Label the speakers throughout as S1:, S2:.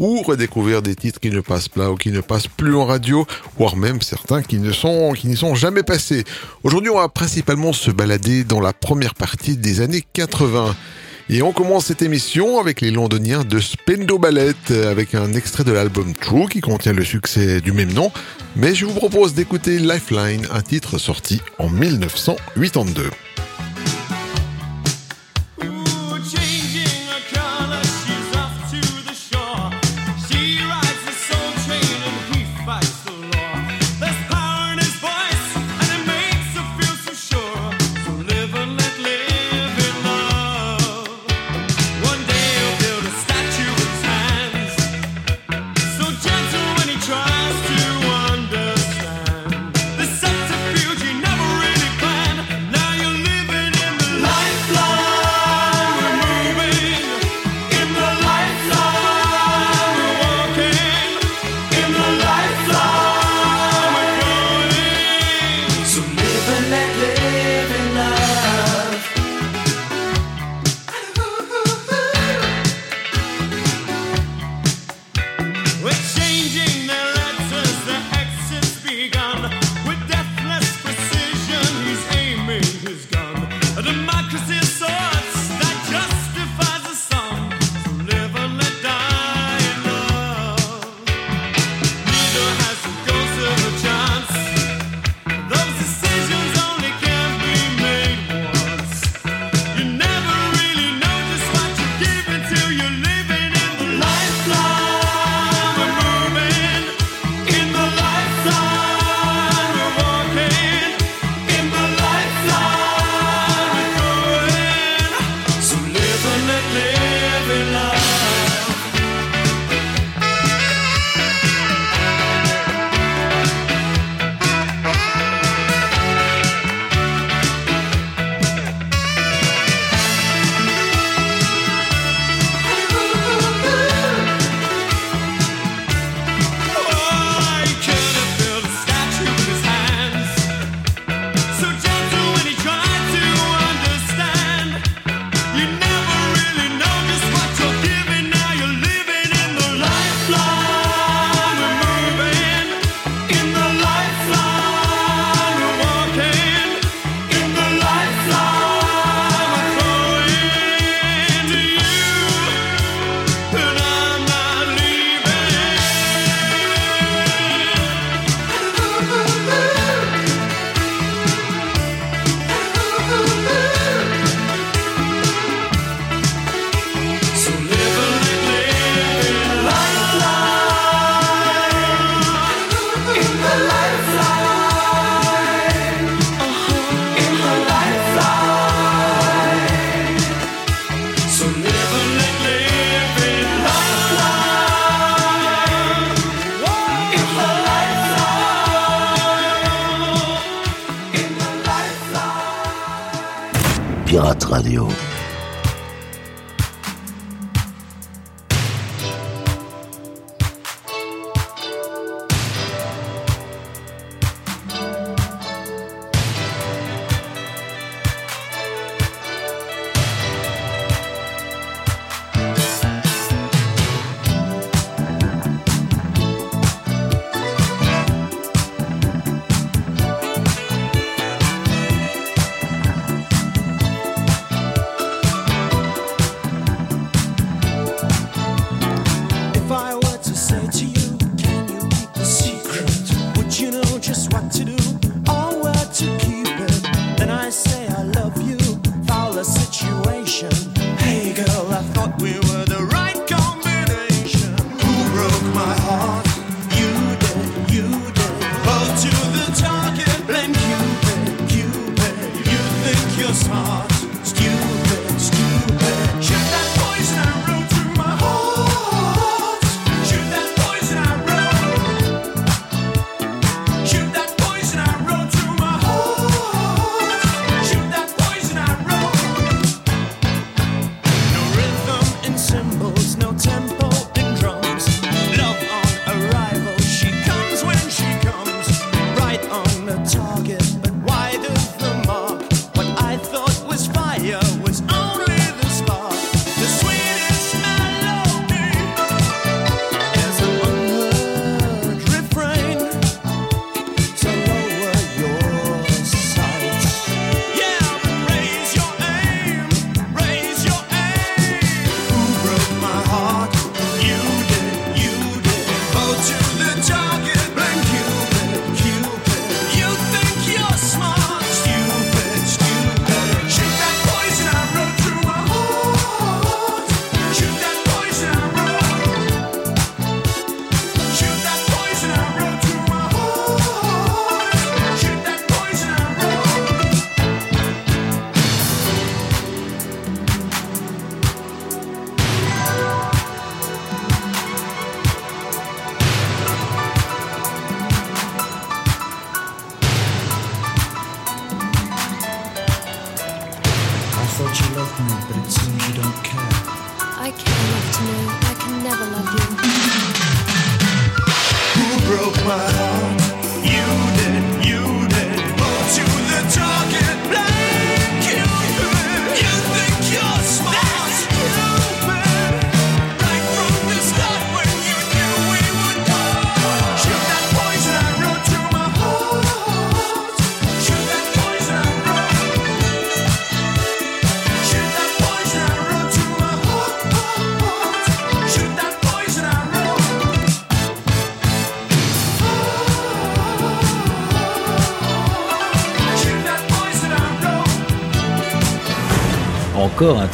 S1: ou redécouvrir des titres qui ne passent pas ou qui ne passent plus en radio, voire même certains qui ne sont, qui n'y sont jamais passés. Aujourd'hui, on va principalement se balader dans la première partie des années 80. Et on commence cette émission avec les londoniens de Spendo Ballet, avec un extrait de l'album True qui contient le succès du même nom. Mais je vous propose d'écouter Lifeline, un titre sorti en 1982.
S2: democracy Poison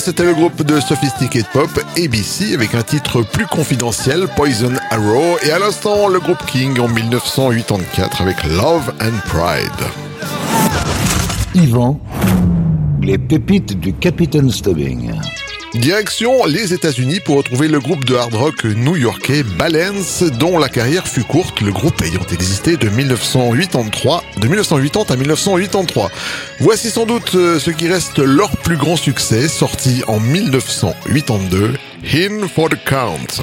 S3: C'était le groupe de Sophisticated Pop ABC avec un titre plus confidentiel, Poison Arrow, et à l'instant le groupe King en 1984 avec Love and Pride.
S2: Yvan, les pépites du Capitaine Stubbing.
S3: Direction les États-Unis pour retrouver le groupe de hard rock new-yorkais Balance, dont la carrière fut courte, le groupe ayant existé de 1983, de 1980 à 1983. Voici sans doute euh, ce qui reste leur plus grand succès, sorti en 1982, In for the Count.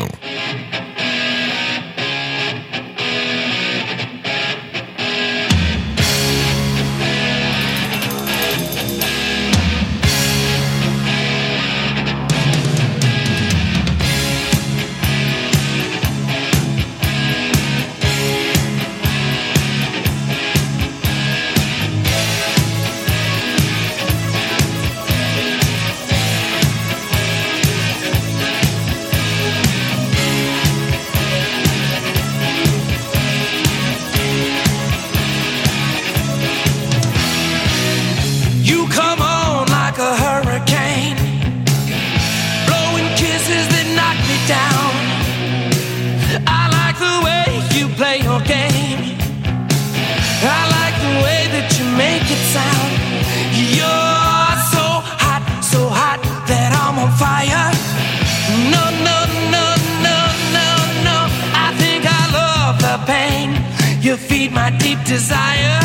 S2: desire.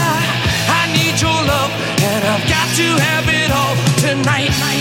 S2: I need your love, and I've got to have it all tonight.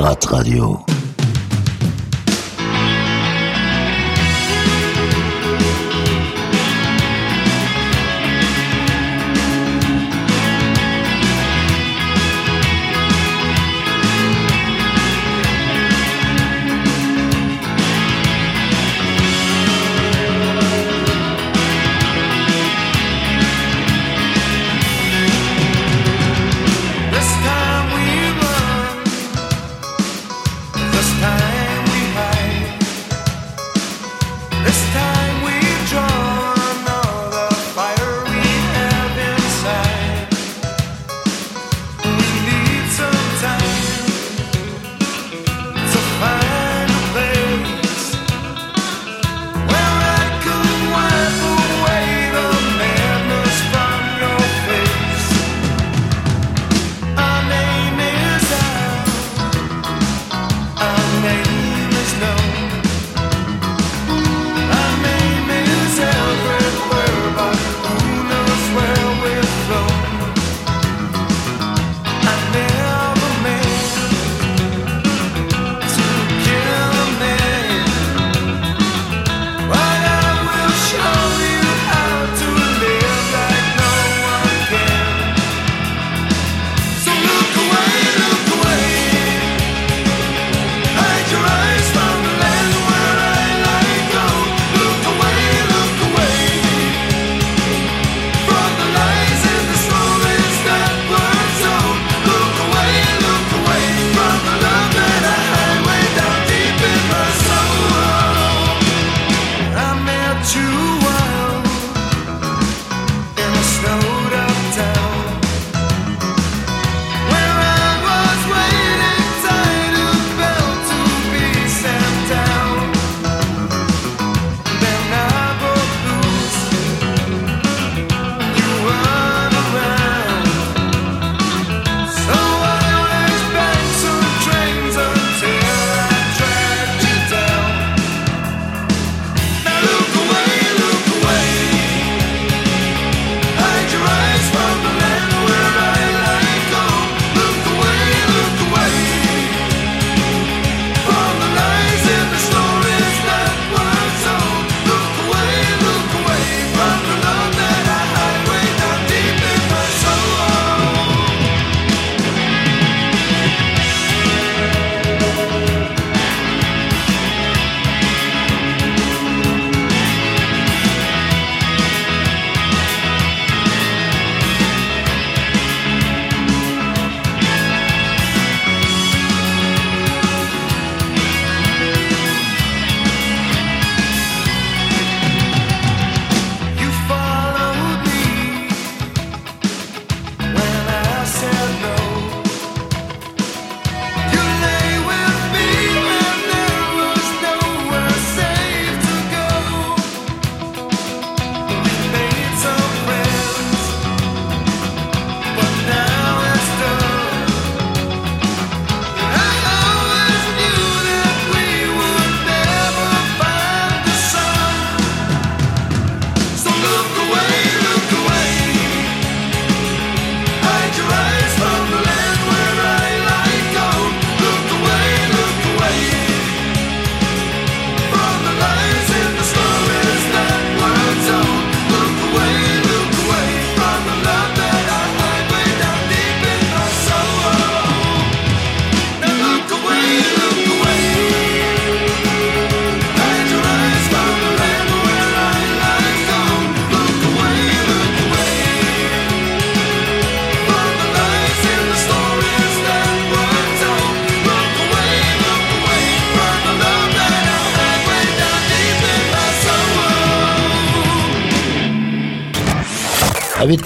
S2: Radio.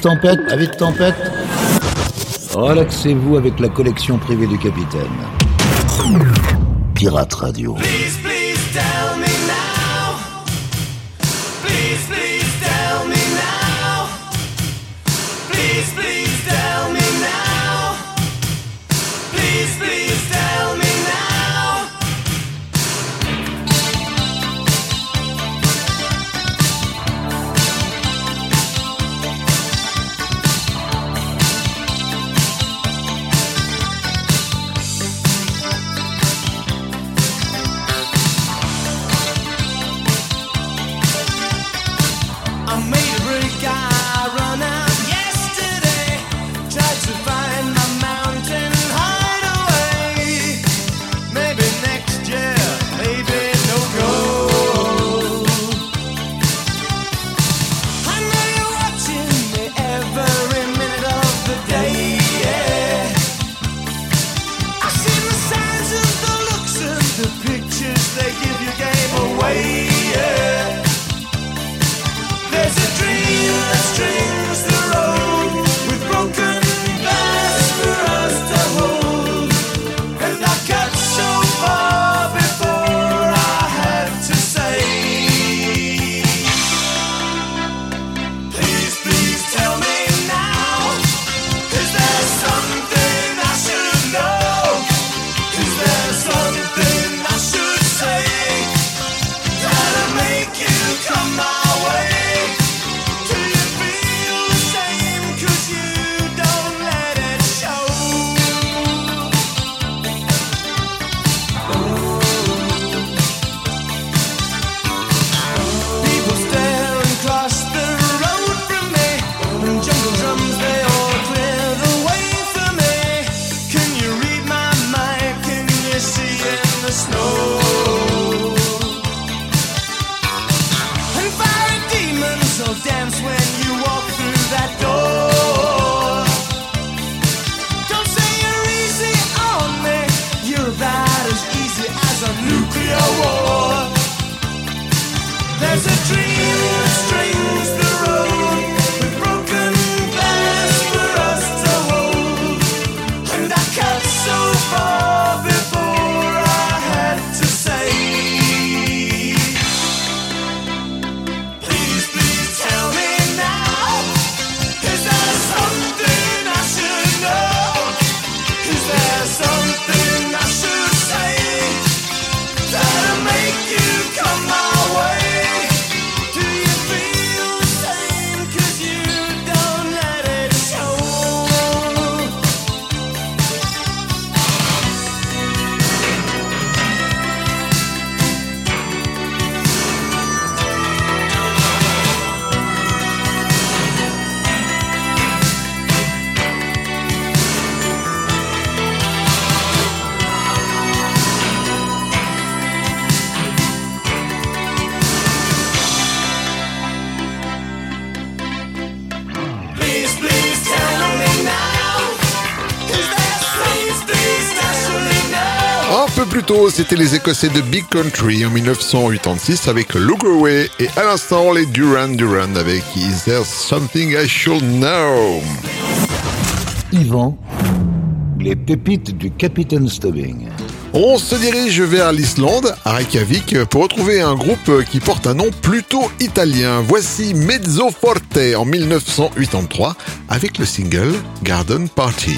S2: Tempête, avis de tempête. Relaxez-vous avec la collection privée du capitaine. Pirate Radio.
S3: C'était les Écossais de Big Country en 1986 avec Look et à l'instant les Duran Duran avec Is There Something I Should Know?
S2: Yvan, les pépites du Capitaine Stubbing.
S3: On se dirige vers l'Islande, à Reykjavik, pour retrouver un groupe qui porte un nom plutôt italien. Voici Mezzo Forte en 1983 avec le single Garden Party.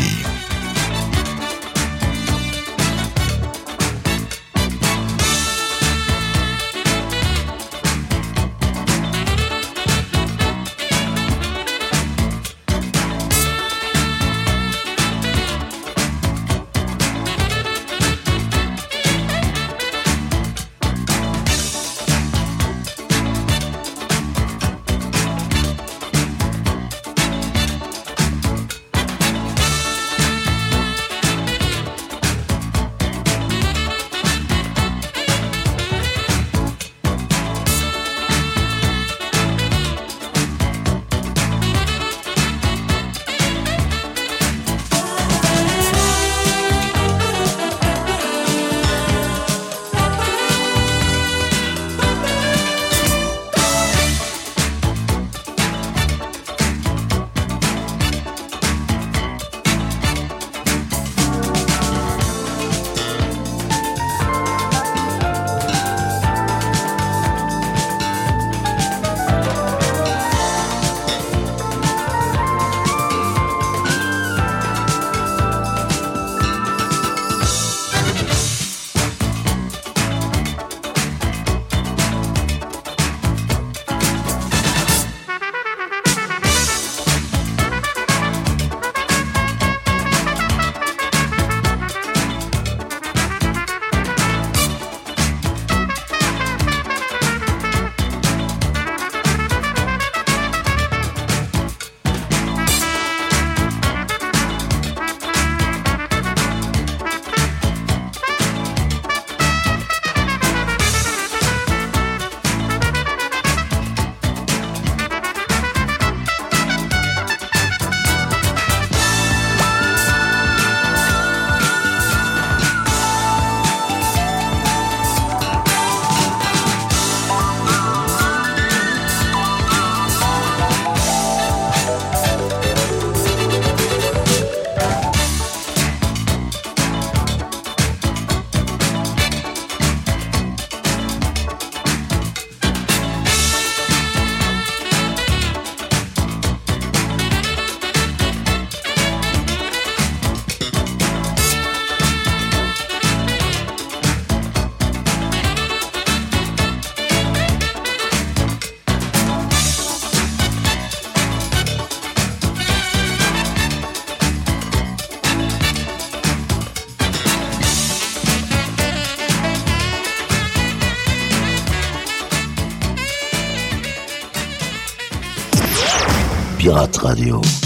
S2: Pirate Radio.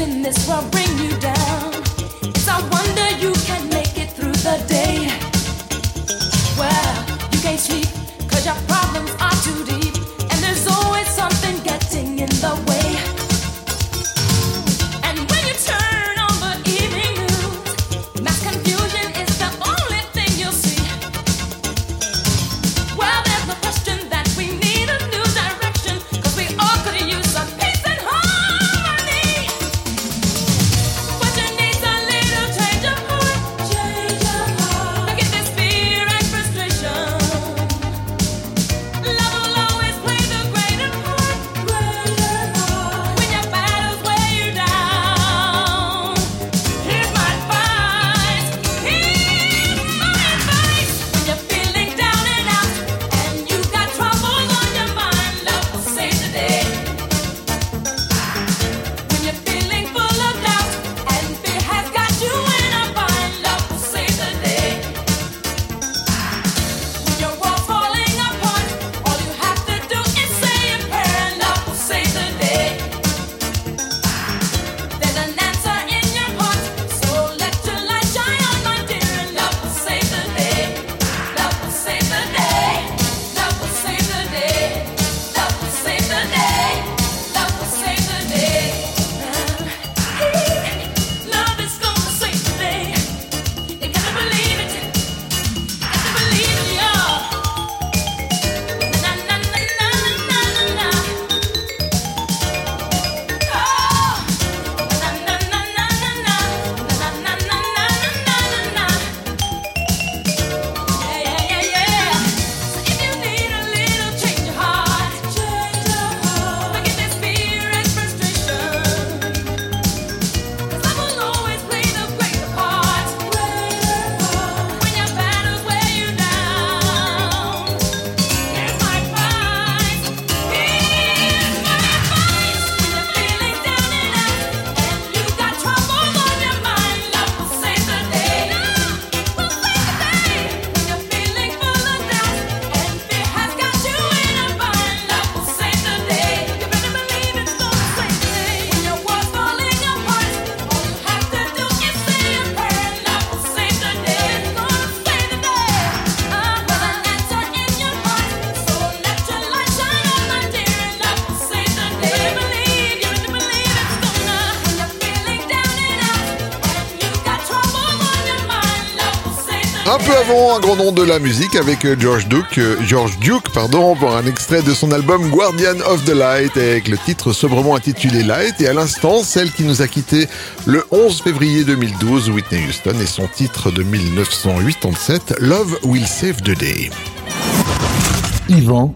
S3: in
S4: this world bring you down. It's a wonder you can make it through the day. Well, you can't sleep, cause you're probably.
S3: Peu avant, un grand nom de la musique avec euh, George Duke, euh, George Duke pardon, pour un extrait de son album Guardian of the Light avec le titre sobrement intitulé Light et à l'instant celle qui nous a quitté le 11 février 2012, Whitney Houston et son titre de 1987, Love Will Save the Day.
S2: Yvan,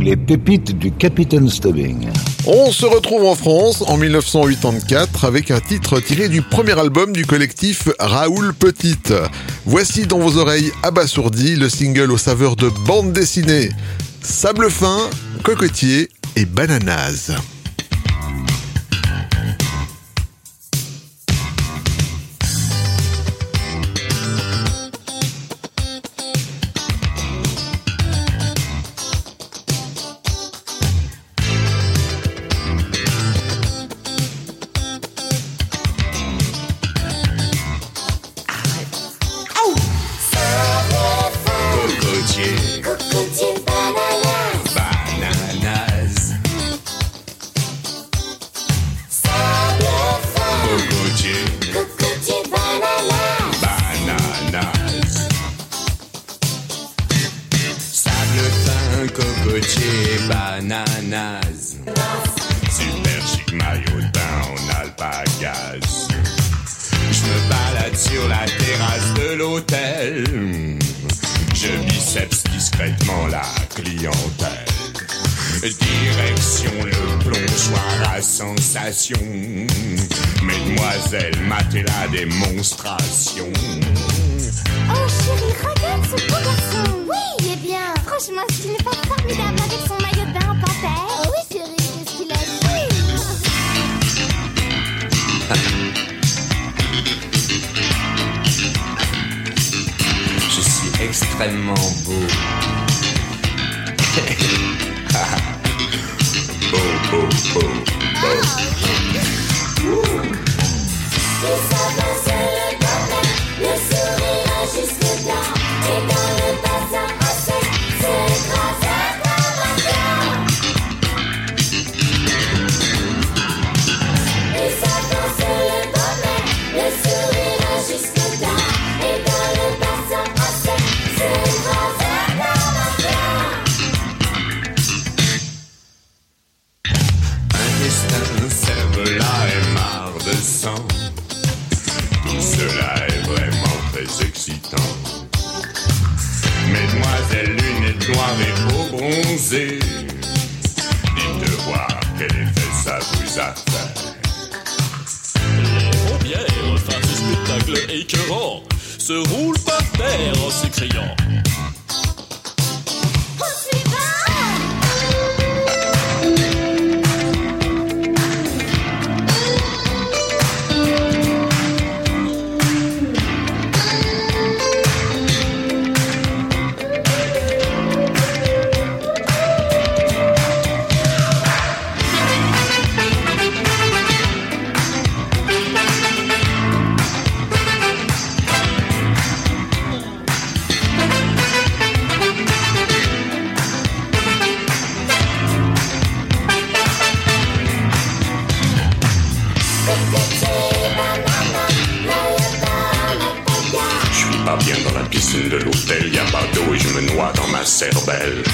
S2: les pépites du Capitaine Stubbing.
S3: On se retrouve en France en 1984 avec un titre tiré du premier album du collectif Raoul Petite. Voici dans vos oreilles abasourdies le single aux saveurs de bande dessinée. Sable fin, cocotier et bananas.
S5: Mesdemoiselles, matez la démonstration.
S6: Oh chérie, regarde ce beau garçon. Oui, eh bien, franchement, ce n'est pas formidable avec son maillot de bain en panthère. Oh oui chérie, qu'est-ce qu'il a dit?
S5: Je suis extrêmement
S7: Dites-de voir quel effet ça vous a fait.
S8: Les pompières, face au spectacle écœurant, se roulent par terre en s'écriant. Bell.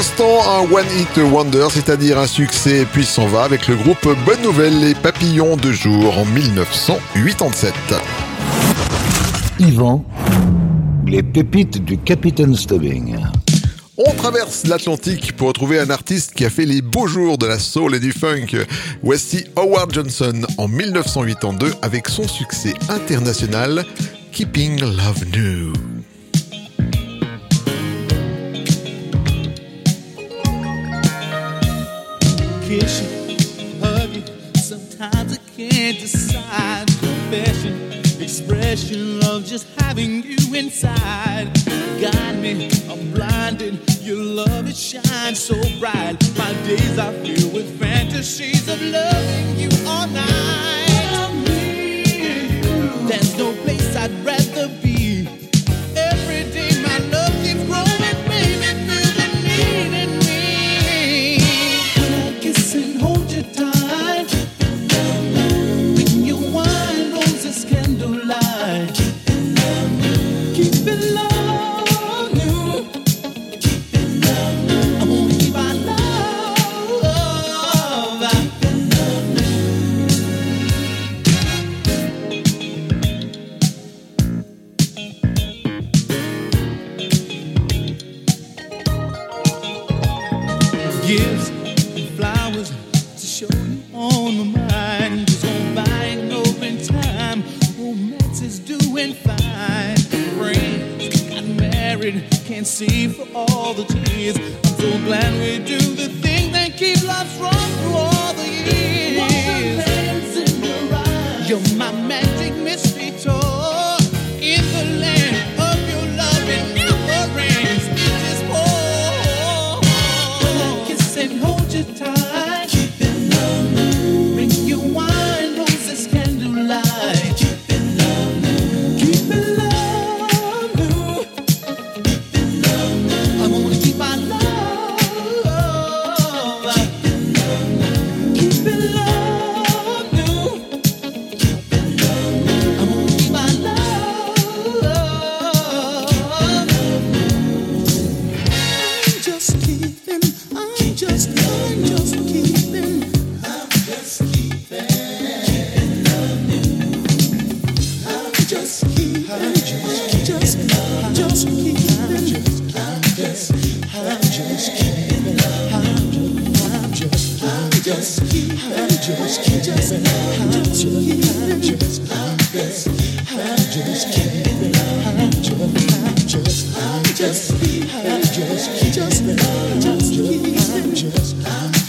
S3: l'instant un One Hit Wonder, c'est-à-dire un succès puis s'en va avec le groupe Bonne Nouvelle Les Papillons de Jour en 1987.
S2: Yvan, les pépites du Capitaine Stubbing.
S3: On traverse l'Atlantique pour retrouver un artiste qui a fait les beaux jours de la soul et du funk. Voici Howard Johnson en 1982 avec son succès international Keeping Love New.
S9: vacation. Hug you. Sometimes I can't decide. Confession, expression of just having you inside. Guide me, I'm blinded. Your love it shines so bright. My days are
S10: few.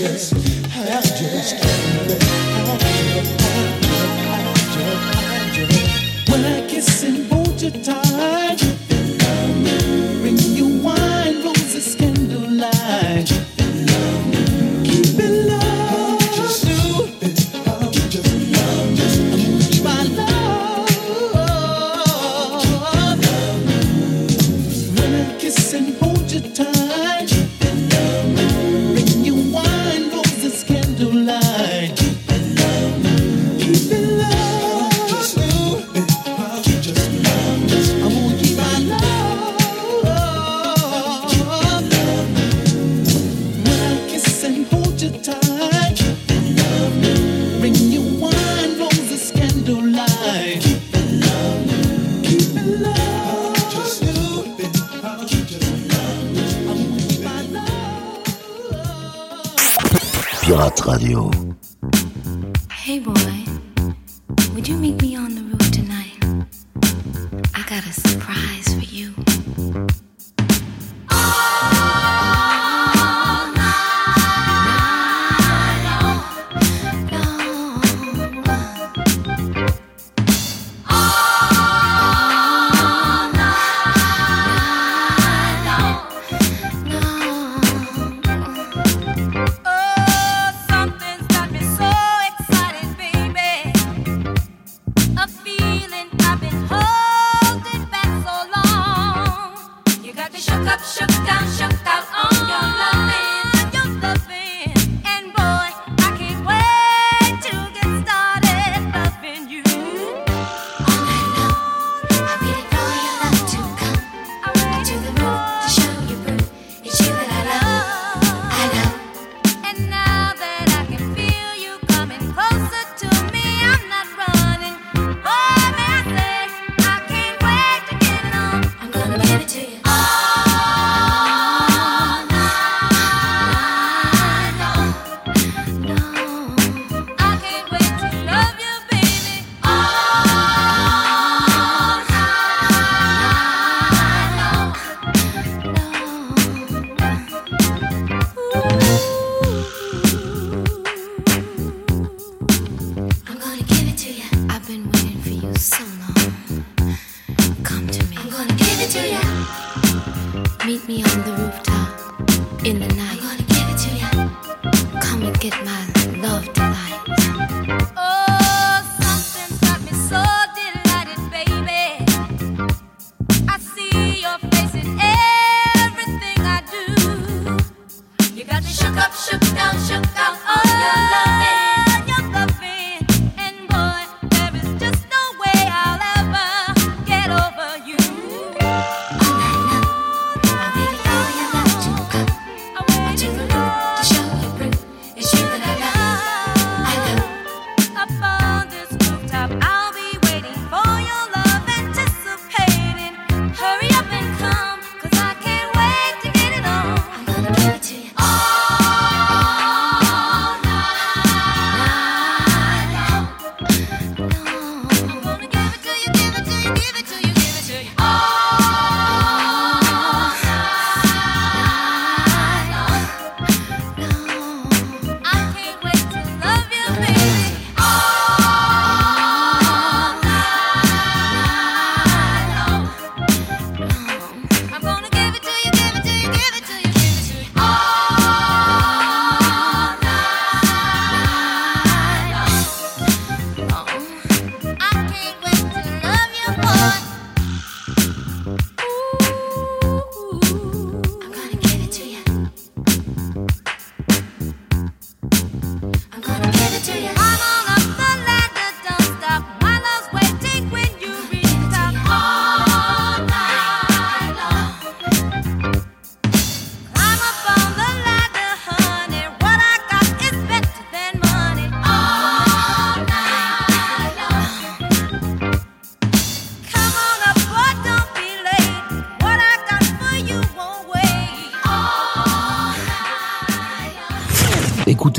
S4: Yes.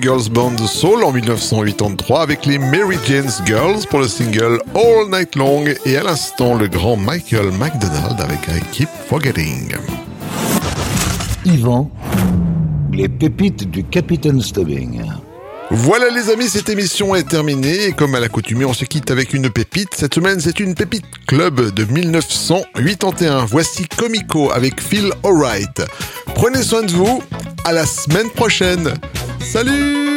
S3: Girls band soul en 1983 avec les Mary Jane's Girls pour le single All Night Long et à l'instant le grand Michael McDonald avec I Keep Forgetting.
S2: Yvan, les pépites du Capitaine Stubbing.
S3: Voilà les amis, cette émission est terminée et comme à l'accoutumée, on se quitte avec une pépite. Cette semaine, c'est une pépite club de 1981. Voici Comico avec Phil Alright. Prenez soin de vous, à la semaine prochaine. Salut